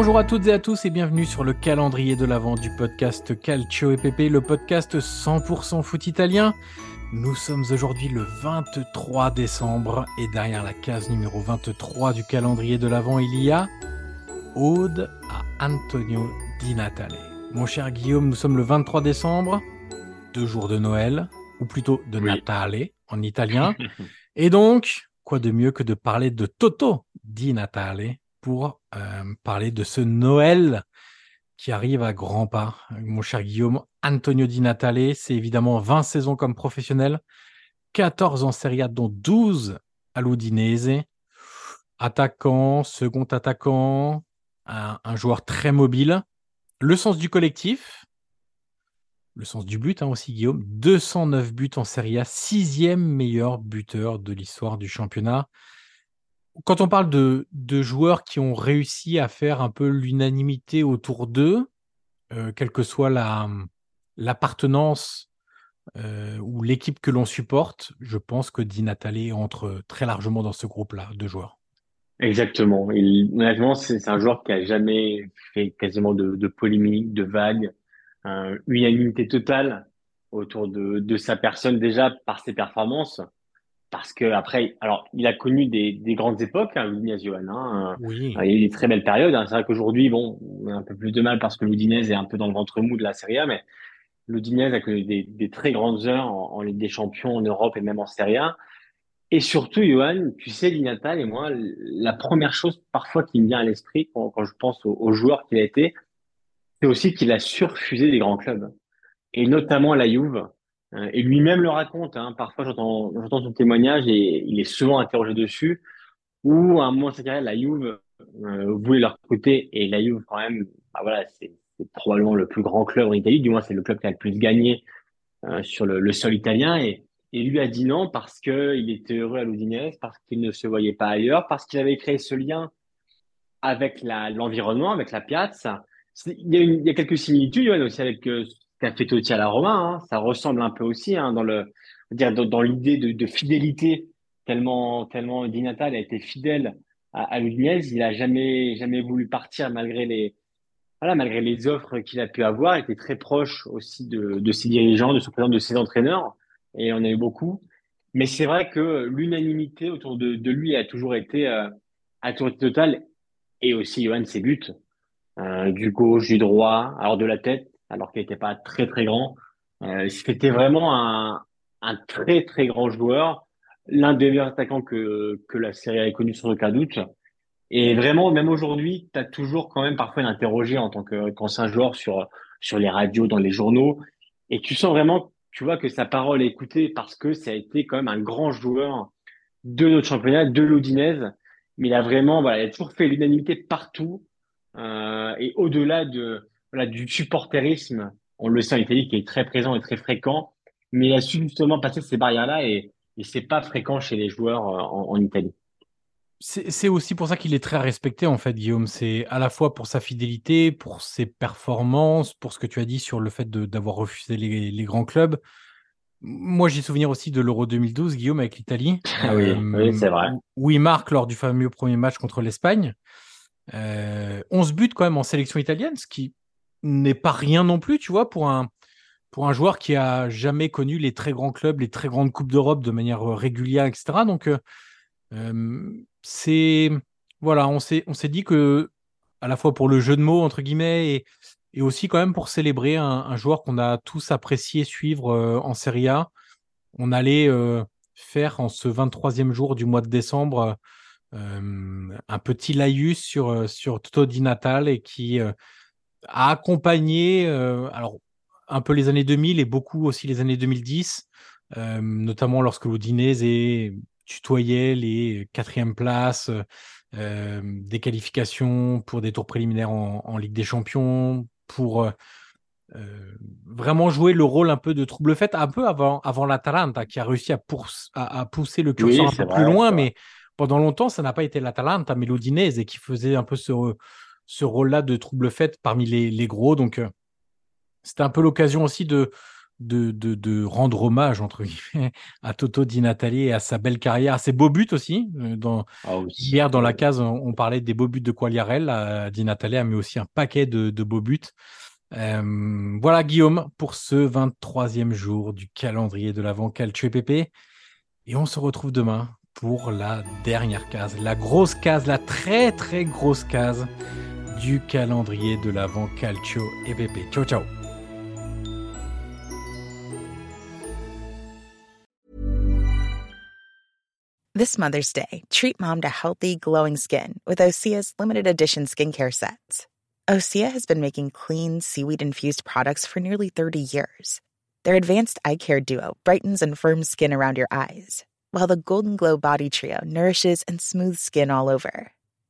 Bonjour à toutes et à tous et bienvenue sur le calendrier de l'avant du podcast Calcio EPP, le podcast 100% foot italien. Nous sommes aujourd'hui le 23 décembre et derrière la case numéro 23 du calendrier de l'avant, il y a Ode à Antonio Di Natale. Mon cher Guillaume, nous sommes le 23 décembre, deux jours de Noël, ou plutôt de Natale en italien. et donc, quoi de mieux que de parler de Toto Di Natale pour euh, parler de ce Noël qui arrive à grands pas. Mon cher Guillaume, Antonio Di Natale, c'est évidemment 20 saisons comme professionnel, 14 en Serie A, dont 12 à l'Udinese. Attaquant, second attaquant, un, joueur très mobile. Le sens du collectif, le sens du but hein, aussi, Guillaume. 209 buts en Serie A, sixième meilleur buteur de l'histoire du championnat quand on parle de, joueurs qui ont réussi à faire un peu l'unanimité autour d'eux, euh, quelle que soit l'appartenance euh, ou l'équipe que l'on supporte, je pense que Di Natale entre très largement dans ce groupe-là de joueurs. Exactement. honnêtement, c'est un joueur qui a jamais fait quasiment de, polémique, de vagues, une unanimité totale autour de, de sa personne déjà par ses performances parce que après, alors il a connu des, des grandes époques, hein, Johan. Hein, oui. Il y a eu des très belles périodes. Hein. C'est vrai qu'aujourd'hui, bon, on a un peu plus de mal parce que l'Udinese est un peu dans le ventre mou de la Serie A, mais l'Udinese a connu des, des, très grandes heures en, Ligue des Champions, en Europe et même en Serie A. Et surtout, Johan, tu sais, Linatal et moi, la première chose parfois qui me vient à l'esprit quand, quand, je pense aux, aux joueurs qu'il a été, c'est aussi qu'il a surfusé des grands clubs, et notamment la Juve. Euh, et lui-même le raconte. Hein. Parfois, j'entends, son témoignage et il est souvent interrogé dessus. Ou à un moment de sa carrière, la Juve euh, voulait leur recruter et la Juve quand même, bah voilà, c'est, probablement le plus grand club en Italie. Du moins, c'est le club qui a le plus gagné euh, sur le, le, sol italien. Et, et lui a dit non parce que il était heureux à l'Udinese, parce qu'il ne se voyait pas ailleurs, parce qu'il avait créé ce lien avec l'environnement, avec la piazza. Il y, a il y a quelques similitudes aussi avec euh, qu'a fait Totti à la Roma. Hein. Ça ressemble un peu aussi hein, dans le dire dans, l'idée de, de, fidélité tellement tellement Di Natale a été fidèle à, à il a jamais jamais voulu partir malgré les voilà malgré les offres qu'il a pu avoir. Il était très proche aussi de, de ses dirigeants, de son président, de ses entraîneurs et on a eu beaucoup. Mais c'est vrai que l'unanimité autour de, de, lui a toujours été euh, à tour total et aussi Johan ses buts euh, du gauche, du droit, alors de la tête alors qu'il n'était pas très très grand. Euh, C'était vraiment un, un, très très grand joueur, l'un des meilleurs attaquants que, que la série a connu sans aucun doute. Et vraiment, même aujourd'hui, tu as toujours quand même parfois interrogé en tant qu'ancien joueur sur, sur les radios, dans les journaux. Et tu sens vraiment, tu vois, que sa parole est écoutée parce que ça a été quand même un grand joueur de notre championnat, de l'Odinese. Mais il a vraiment, voilà, il a toujours fait l'unanimité partout. Euh, et au-delà de, voilà, du supporterisme, on le sait en Italie, qui est très présent et très fréquent, mais il a su justement passer ces barrières-là et, et c'est pas fréquent chez les joueurs euh, en, Italie. c'est aussi pour ça qu'il est très respecté, en fait, Guillaume. C'est à la fois pour sa fidélité, pour ses performances, pour ce que tu as dit sur le fait d'avoir refusé les, grands clubs. Moi, j'ai souvenir aussi de l'Euro 2012, Guillaume, avec l'Italie. Ah oui, oui c'est vrai. Où il marque lors du fameux premier match contre l'Espagne. Euh, 11 buts quand même en sélection italienne, ce qui n'est pas rien non plus, tu vois, pour un, pour un joueur qui a jamais connu les très grands clubs, les très grandes coupes d'Europe de manière régulière, etc. Donc, euh, euh, c'est voilà, on s'est dit que à la fois pour le jeu de mots entre guillemets et, et aussi quand même pour célébrer un, joueur qu'on a tous apprécié suivre euh, en Serie A, on allait euh, faire en ce 23e jour du mois de décembre un petit laïus sur sur Toto Di Natal et qui a accompagné alors un peu les années 2000 et beaucoup aussi les années 2010, notamment lorsque l'Udinese tutoyait les quatrièmes places, euh, des qualifications pour des tours préliminaires en, Ligue des Champions, pour euh, euh, vraiment jouer le rôle un peu de trouble fait un peu avant, avant l'Atalanta, qui a réussi à, à, pousser le curseur un peu plus loin, mais pendant longtemps, ça n'a pas été l'Atalanta, mais l'Udinese, et qui faisait un peu ce, ce rôle-là de trouble fait parmi les, les gros. Donc, c'était un peu l'occasion aussi de, de, de, rendre hommage, entre guillemets, à Toto Di Natale et à sa belle carrière, à ses beaux buts aussi. Euh, dans, ah hier, dans la case, on, parlait des beaux buts de Quagliarella. Di Natale a mis aussi un paquet de, de beaux buts. Euh, voilà, Guillaume, pour ce 23e jour du calendrier de l'Avent Calcio Pépé? Et on se retrouve demain pour la dernière case, la grosse case, la très très grosse case du calendrier de Calcio. Ciao, ciao This Mother's Day, treat mom to healthy, glowing skin with Osea's limited edition skincare sets. Osea has been making clean, seaweed infused products for nearly 30 years. Their advanced eye care duo brightens and firms skin around your eyes, while the Golden Glow Body Trio nourishes and smooths skin all over.